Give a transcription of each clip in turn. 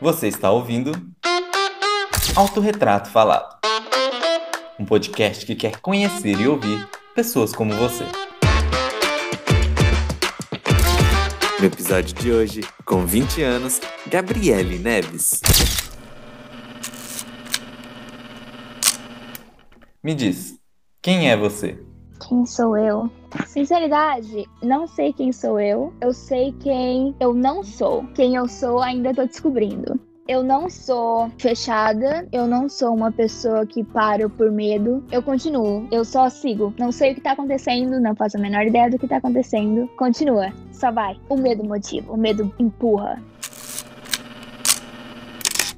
Você está ouvindo Autorretrato Falado, um podcast que quer conhecer e ouvir pessoas como você. No episódio de hoje, com 20 anos, Gabriele Neves. Me diz, quem é você? Quem sou eu? Sinceridade, não sei quem sou eu. Eu sei quem eu não sou. Quem eu sou ainda tô descobrindo. Eu não sou fechada, eu não sou uma pessoa que paro por medo. Eu continuo, eu só sigo. Não sei o que tá acontecendo, não faço a menor ideia do que tá acontecendo. Continua, só vai. O medo motiva, o medo empurra.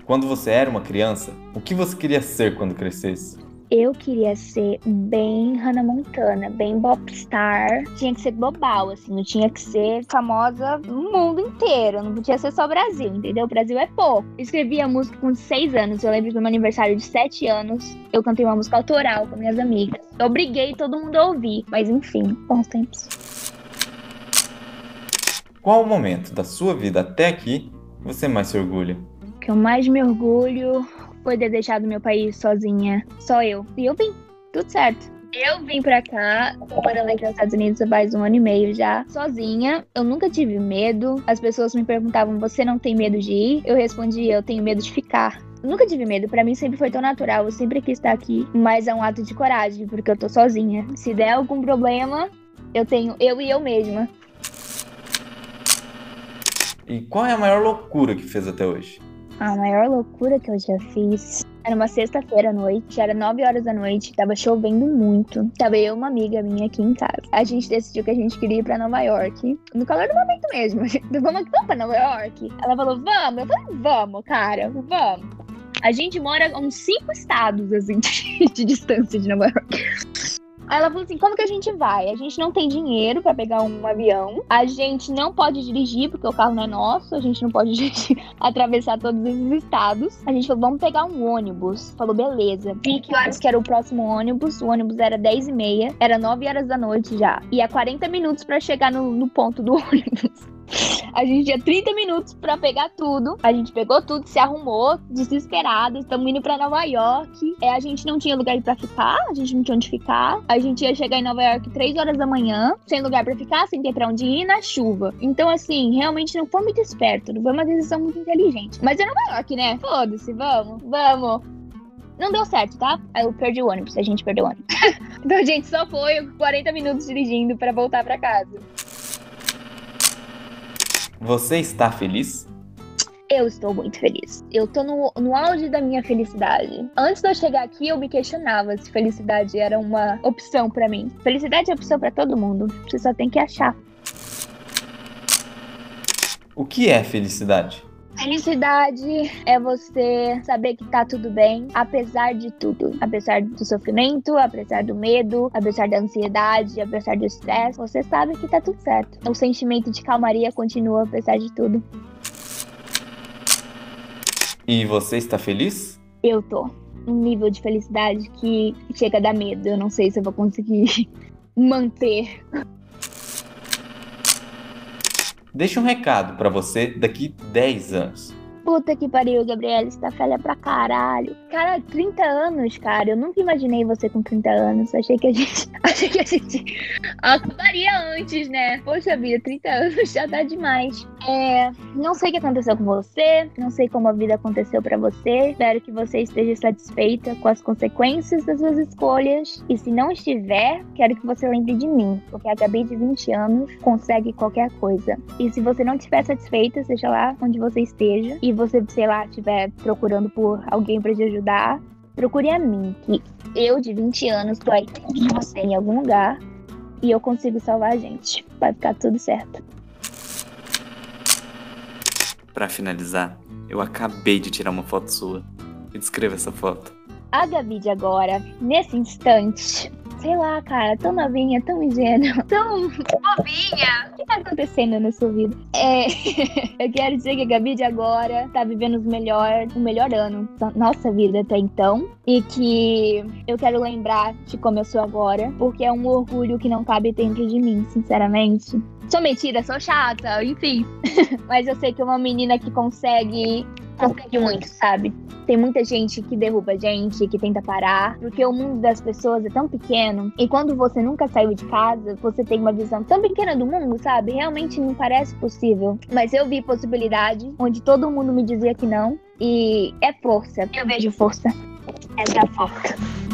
Quando você era uma criança, o que você queria ser quando crescesse? Eu queria ser bem Hannah Montana, bem popstar. Tinha que ser global, assim, não tinha que ser famosa no mundo inteiro. Não podia ser só Brasil, entendeu? O Brasil é pouco. escrevi a música com seis anos. Eu lembro do meu aniversário de sete anos. Eu cantei uma música autoral com minhas amigas. Eu obriguei todo mundo a ouvir. Mas enfim, bons tempos. Qual o momento da sua vida até aqui você mais se orgulha? O que eu mais me orgulho foi ter deixado meu país sozinha. Só eu. E eu vim. Tudo certo. Eu vim pra cá, morando aqui nos Estados Unidos faz um ano e meio já, sozinha. Eu nunca tive medo. As pessoas me perguntavam: você não tem medo de ir? Eu respondia: eu tenho medo de ficar. nunca tive medo, para mim sempre foi tão natural, eu sempre quis estar aqui, mas é um ato de coragem, porque eu tô sozinha. Se der algum problema, eu tenho eu e eu mesma. E qual é a maior loucura que fez até hoje? A maior loucura que eu já fiz. Era uma sexta-feira à noite, era 9 horas da noite, tava chovendo muito. Tava eu e uma amiga minha aqui em casa. A gente decidiu que a gente queria ir pra Nova York. No calor do momento mesmo. Vamos, vamos pra Nova York? Ela falou, vamos. Eu falei, vamos, cara, vamos. A gente mora uns cinco estados, assim, de distância de Nova York. Aí ela falou assim: como que a gente vai? A gente não tem dinheiro para pegar um avião, a gente não pode dirigir, porque o carro não é nosso, a gente não pode dirigir, atravessar todos esses estados. A gente falou: vamos pegar um ônibus. Falou, beleza. Vi que horas que era o próximo ônibus, o ônibus era 10 e meia, era 9 horas da noite já. E há 40 minutos para chegar no, no ponto do ônibus. A gente tinha 30 minutos para pegar tudo. A gente pegou tudo, se arrumou, desesperado. Estamos indo para Nova York. É, a gente não tinha lugar para ficar, a gente não tinha onde ficar. A gente ia chegar em Nova York 3 horas da manhã, sem lugar para ficar, sem ter para onde ir, na chuva. Então, assim, realmente não foi muito esperto, não foi uma decisão muito inteligente. Mas é Nova York, né? Foda-se, vamos, vamos. Não deu certo, tá? Eu perdi o ônibus, a gente perdeu o ônibus. então a gente só foi 40 minutos dirigindo para voltar para casa. Você está feliz? Eu estou muito feliz. Eu tô no, no auge da minha felicidade. Antes de eu chegar aqui, eu me questionava se felicidade era uma opção para mim. Felicidade é opção para todo mundo. Você só tem que achar. O que é felicidade? Felicidade é você saber que tá tudo bem, apesar de tudo. Apesar do sofrimento, apesar do medo, apesar da ansiedade, apesar do estresse, você sabe que tá tudo certo. O sentimento de calmaria continua apesar de tudo. E você está feliz? Eu tô. Um nível de felicidade que chega a dar medo. Eu não sei se eu vou conseguir manter. Deixa um recado para você daqui 10 anos. Puta que pariu, Gabriela, você tá velha pra caralho. Cara, 30 anos, cara. Eu nunca imaginei você com 30 anos. Achei que a gente. Achei que a gente acabaria antes, né? Poxa vida, 30 anos já tá demais. É. Não sei o que aconteceu com você. Não sei como a vida aconteceu para você. Espero que você esteja satisfeita com as consequências das suas escolhas. E se não estiver, quero que você lembre de mim. Porque a Gabi de 20 anos consegue qualquer coisa. E se você não estiver satisfeita, seja lá onde você esteja. E você, sei lá, estiver procurando por alguém para te ajudar, procure a mim, que eu de 20 anos tô aí com você em algum lugar e eu consigo salvar a gente. Vai ficar tudo certo. Para finalizar, eu acabei de tirar uma foto sua. Me descreva essa foto. A Gabi de agora, nesse instante, sei lá, cara, tão novinha, tão ingênua, tão bobinha. O que tá acontecendo na sua vida? É, eu quero dizer que a Gabi de agora tá vivendo o melhor, o melhor ano da nossa vida até então. E que eu quero lembrar de como eu sou agora, porque é um orgulho que não cabe dentro de mim, sinceramente. Sou mentira, sou chata, enfim. Mas eu sei que uma menina que consegue confunde muito, sabe? Tem muita gente que derruba a gente, que tenta parar, porque o mundo das pessoas é tão pequeno. E quando você nunca saiu de casa, você tem uma visão tão pequena do mundo, sabe? Realmente não parece possível. Mas eu vi possibilidade onde todo mundo me dizia que não. E é força. Eu vejo força. Essa é a força.